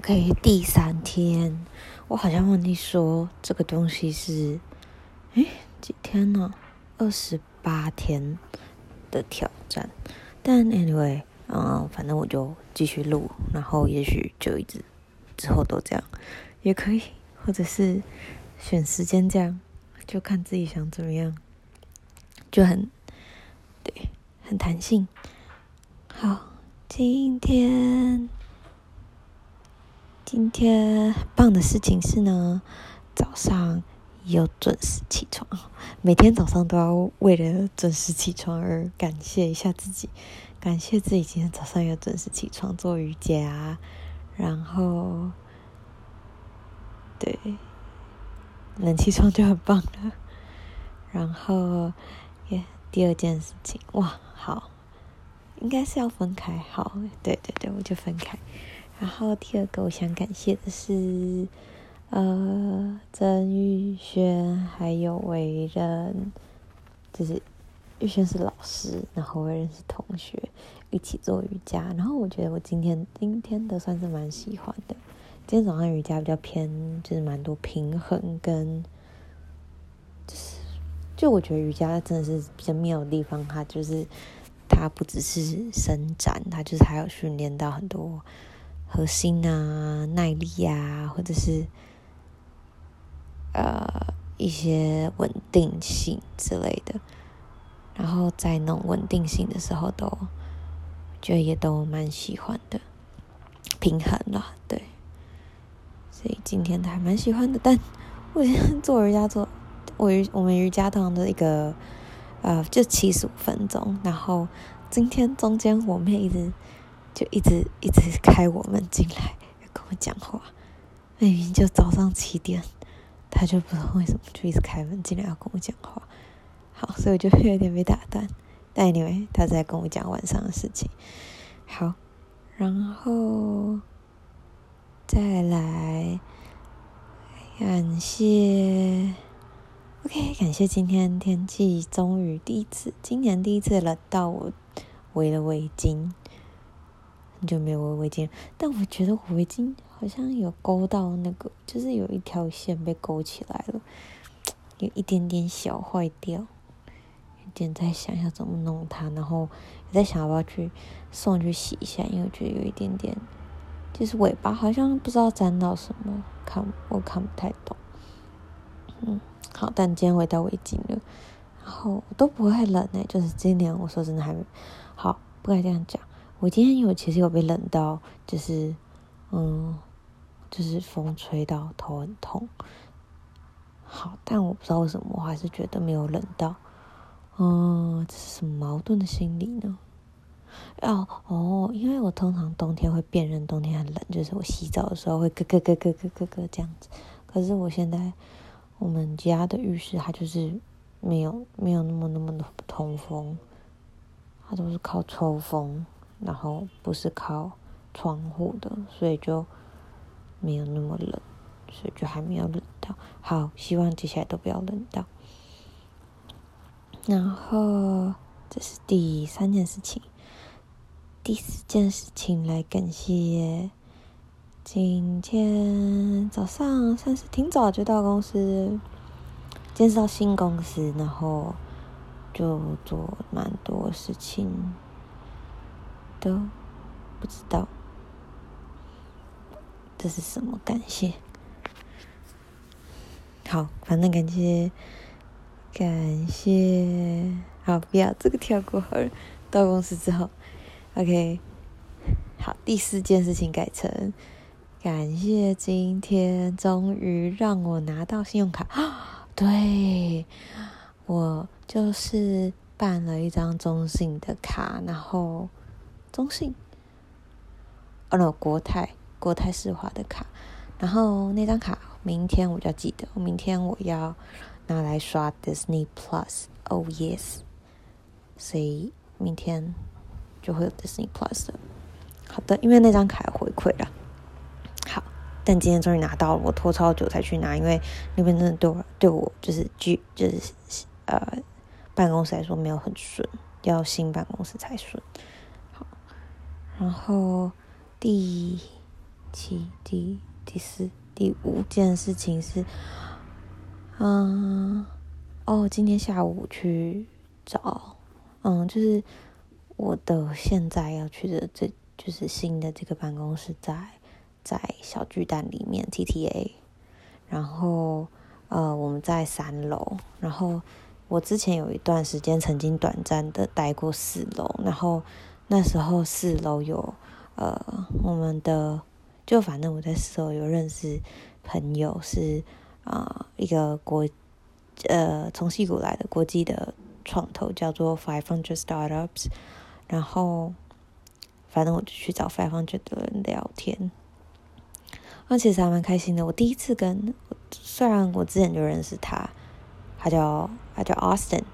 OK，第三天，我好像忘记说这个东西是，诶，几天呢？二十八天的挑战。但 anyway，嗯，反正我就继续录，然后也许就一直之后都这样，也可以，或者是选时间这样，就看自己想怎么样，就很，对，很弹性。好，今天。今天很棒的事情是呢，早上又准时起床。每天早上都要为了准时起床而感谢一下自己，感谢自己今天早上又准时起床做瑜伽，然后，对，能起床就很棒了。然后，耶，第二件事情，哇，好，应该是要分开。好，对对对，我就分开。然后第二个我想感谢的是，呃，曾玉轩还有维仁，就是玉轩是老师，然后维仁是同学，一起做瑜伽。然后我觉得我今天今天的算是蛮喜欢的。今天早上瑜伽比较偏，就是蛮多平衡跟，就是就我觉得瑜伽真的是比较妙的地方，它就是它不只是伸展，它就是还有训练到很多。核心啊，耐力啊，或者是呃一些稳定性之类的，然后在那种稳定性的时候都，觉得也都蛮喜欢的，平衡了，对，所以今天还蛮喜欢的。但我今天做瑜伽做，我我们瑜伽堂的一个呃就七十五分钟，然后今天中间我妹一直。就一直一直开我门进来跟我讲话，明明就早上七点，他就不知道为什么就一直开门进来要跟我讲话。好，所以我就有点被打断。但 anyway，他在跟我讲晚上的事情。好，然后再来感谢，OK，感谢今天天气终于第一次，今年第一次冷到我围了围巾。你就没有围围巾，但我觉得我围巾好像有勾到那个，就是有一条线被勾起来了，有一点点小坏掉，有点在想要怎么弄它，然后也在想要不要去送去洗一下，因为我觉得有一点点，就是尾巴好像不知道沾到什么，看我看不太懂。嗯，好，但今天围到围巾了，然后都不会冷诶，就是今年我说真的还没好，不该这样讲。我今天有其实有被冷到，就是，嗯，就是风吹到头很痛。好，但我不知道为什么，我还是觉得没有冷到。嗯，这是什么矛盾的心理呢？哦哦，因为我通常冬天会辨认冬天很冷，就是我洗澡的时候会咯咯咯咯咯咯咯这样子。可是我现在我们家的浴室它就是没有没有那么那么的通风，它都是靠抽风。然后不是靠窗户的，所以就没有那么冷，所以就还没有冷到。好，希望接下来都不要冷到。然后这是第三件事情，第四件事情来感谢。今天早上算是挺早就到公司，见识到新公司，然后就做蛮多事情。都不知道这是什么感谢。好，反正感谢，感谢。好，不要这个跳过好了。到公司之后，OK。好，第四件事情改成感谢今天终于让我拿到信用卡。对，我就是办了一张中信的卡，然后。中信，哦，no，国泰，国泰世华的卡，然后那张卡明天我就要记得，明天我要拿来刷 Disney Plus，Oh yes，所以明天就会有 Disney Plus 的。好的，因为那张卡回馈了。好，但今天终于拿到了，我拖超久才去拿，因为那边真的对我对我就是居就是呃办公室来说没有很顺，要新办公室才顺。然后第七、第第四、第五件事情是，嗯，哦，今天下午去找，嗯，就是我的现在要去的这就是新的这个办公室在在小巨蛋里面 TTA，然后呃我们在三楼，然后我之前有一段时间曾经短暂的待过四楼，然后那时候四楼有呃我们的。就反正我在四楼有认识朋友是，啊一个国呃从西谷来的国际的创投，叫做 Five Hundred Startups。然后反正我就去找 Five Hundred 的人聊天，那其实还蛮开心的。我第一次跟，虽然我之前就认识他，他叫他叫 Austin。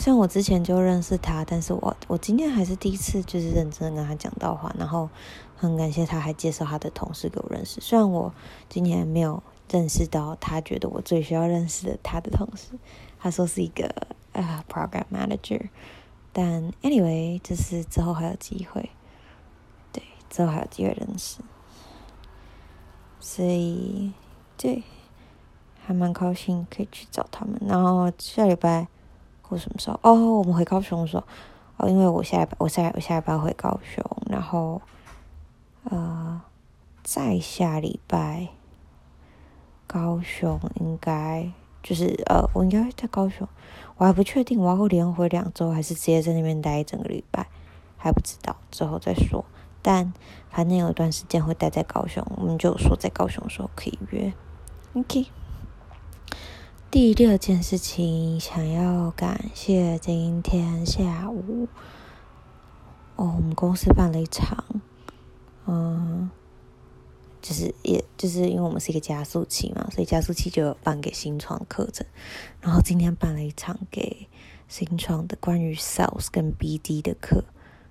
虽然我之前就认识他，但是我我今天还是第一次就是认真跟他讲到话，然后很感谢他还介绍他的同事给我认识。虽然我今天没有认识到他觉得我最需要认识的他的同事，他说是一个呃 program manager，但 anyway 就是之后还有机会，对，之后还有机会认识，所以对，还蛮高兴可以去找他们，然后下礼拜。或什么时候？哦，我们回高雄的时候，哦，因为我下礼拜，我下我下礼拜回高雄，然后，呃，再下礼拜，高雄应该就是呃，我应该在高雄，我还不确定我要连回两周，还是直接在那边待一整个礼拜，还不知道，之后再说。但反正有一段时间会待在高雄，我们就说在高雄的时候可以约，OK。第六件事情，想要感谢今天下午，哦，我们公司办了一场，嗯，就是也就是因为我们是一个加速器嘛，所以加速器就有办给新创课程，然后今天办了一场给新创的关于 sales 跟 BD 的课，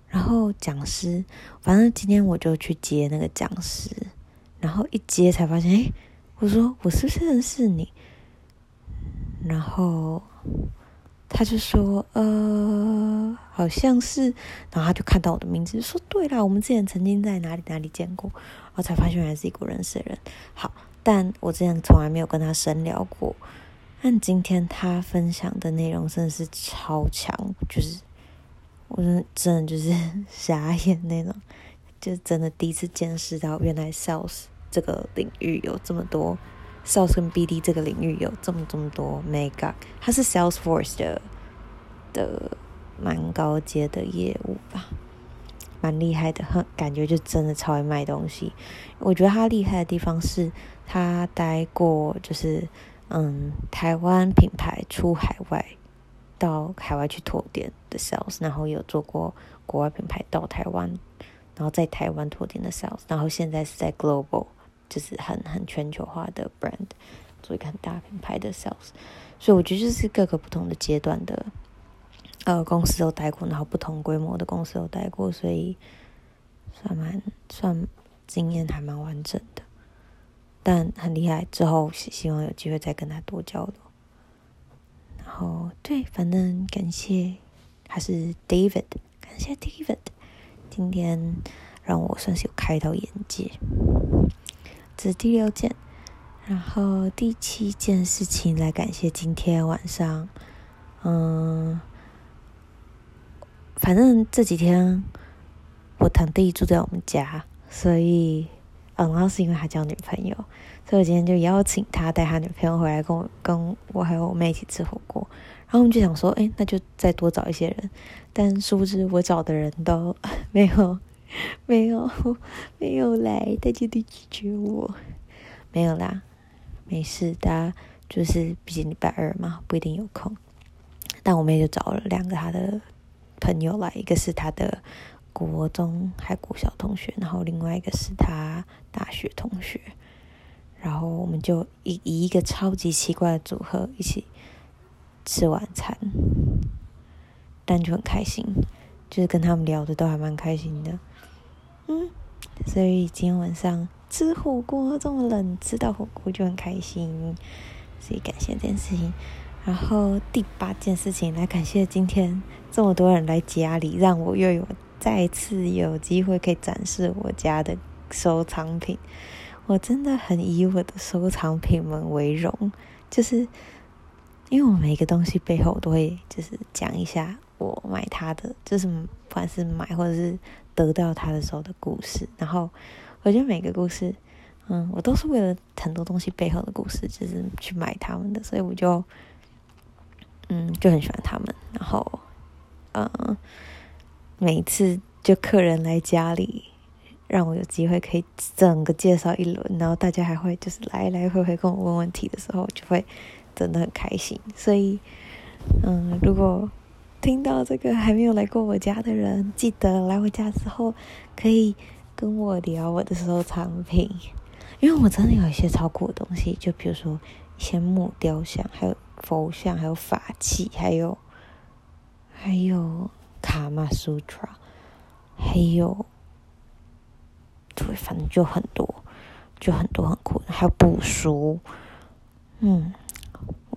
然后讲师，反正今天我就去接那个讲师，然后一接才发现，诶，我说我是不是认识你？然后他就说：“呃，好像是。”然后他就看到我的名字，说：“对啦，我们之前曾经在哪里哪里见过。”然后才发现原来是一个认识的人。好，但我之前从来没有跟他深聊过。但今天他分享的内容真的是超强，就是我真的真的就是傻眼那种，就真的第一次见识到原来 sales 这个领域有这么多。Sales 跟 BD 这个领域有这么这么多 mega，它是 Salesforce 的的蛮高阶的业务吧，蛮厉害的，很感觉就真的超会卖东西。我觉得他厉害的地方是他待过，就是嗯，台湾品牌出海外到海外去拓店的 sales，然后有做过国外品牌到台湾，然后在台湾拓店的 sales，然后现在是在 global。就是很很全球化的 brand，做一个很大品牌的 sales，所以我觉得就是各个不同的阶段的呃公司都待过，然后不同规模的公司都待过，所以算蛮算经验还蛮完整的，但很厉害。之后希望有机会再跟他多交流。然后对，反正感谢还是 David，感谢 David，今天让我算是有开到眼界。这是第六件，然后第七件事情来感谢今天晚上，嗯，反正这几天我堂弟住在我们家，所以，嗯，然后是因为他交女朋友，所以我今天就邀请他带他女朋友回来跟我跟我还有我妹一起吃火锅，然后我们就想说，哎，那就再多找一些人，但殊不知我找的人都 没有。没有，没有来，大家都拒绝我。没有啦，没事的，就是毕竟礼拜二嘛，不一定有空。但我们也就找了两个他的朋友来，一个是他的国中还国小同学，然后另外一个是他大学同学。然后我们就以以一个超级奇怪的组合一起吃晚餐，但就很开心，就是跟他们聊的都还蛮开心的。嗯，所以今天晚上吃火锅这么冷，吃到火锅就很开心，所以感谢这件事情。然后第八件事情来感谢今天这么多人来家里，让我又有再次有机会可以展示我家的收藏品。我真的很以我的收藏品们为荣，就是因为我每个东西背后都会就是讲一下我买它的，就是不管是买或者是得到它的时候的故事。然后我觉得每个故事，嗯，我都是为了很多东西背后的故事，就是去买它们的，所以我就嗯就很喜欢它们。然后嗯，每次就客人来家里。让我有机会可以整个介绍一轮，然后大家还会就是来来回回跟我问问题的时候，就会真的很开心。所以，嗯，如果听到这个还没有来过我家的人，记得来我家之后可以跟我聊我的收藏品，因为我真的有一些超酷的东西，就比如说一些木雕像，还有佛像，还有法器，还有还有卡玛苏特拉，还有。对，反正就很多，就很多很酷的，还有布书，嗯，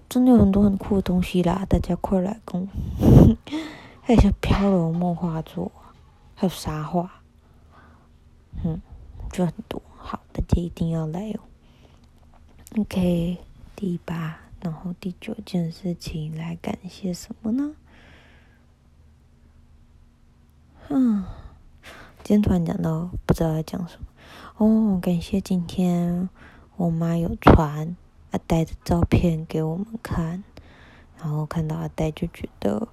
真的有很多很酷的东西啦，大家快来跟我，还有一些漂流木画作，还有沙画，嗯，就很多，好，大家一定要来哦。OK，第八，然后第九件事情来感谢什么呢？嗯。今天突然讲到不知道要讲什么哦，感谢今天我妈有传阿呆的照片给我们看，然后看到阿呆就觉得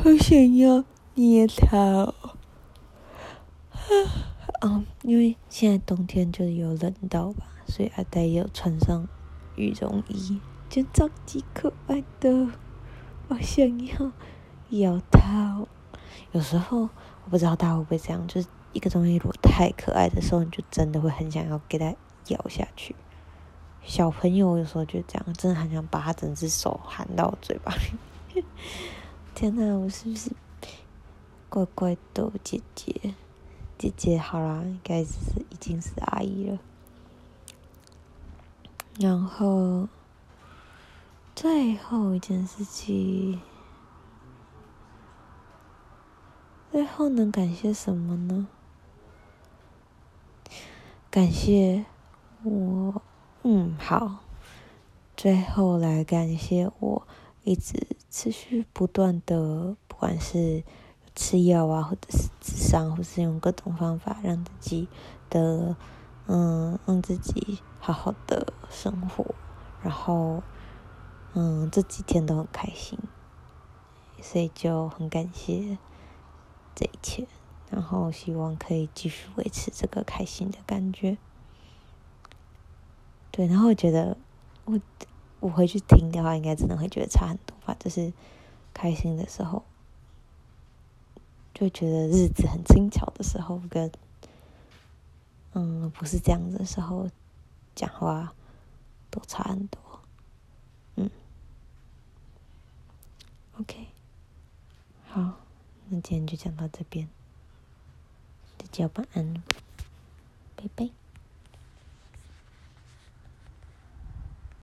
好想要捏它哦，嗯，因为现在冬天就是有冷到吧，所以阿呆也有穿上羽绒衣，就超级可爱的，我想要咬它哦，有时候。我不知道大家会不会这样，就是一个东西如果太可爱的时候，你就真的会很想要给它咬下去。小朋友有时候就这样，真的很想把它整只手含到嘴巴里。天哪，我是不是怪怪的姐姐？姐姐好啦，应该是已经是阿姨了。然后最后一件事情。最后能感谢什么呢？感谢我，嗯，好。最后来感谢我一直持续不断的，不管是吃药啊，或者是咨商，或是用各种方法让自己的，嗯，让自己好好的生活，然后，嗯，这几天都很开心，所以就很感谢。这一切，然后希望可以继续维持这个开心的感觉。对，然后我觉得我我回去听的话，应该真的会觉得差很多吧。就是开心的时候，就觉得日子很轻巧的时候，跟嗯不是这样子的时候，讲话都差很多。嗯，OK，好。那今天就讲到这边，大家晚安，拜拜。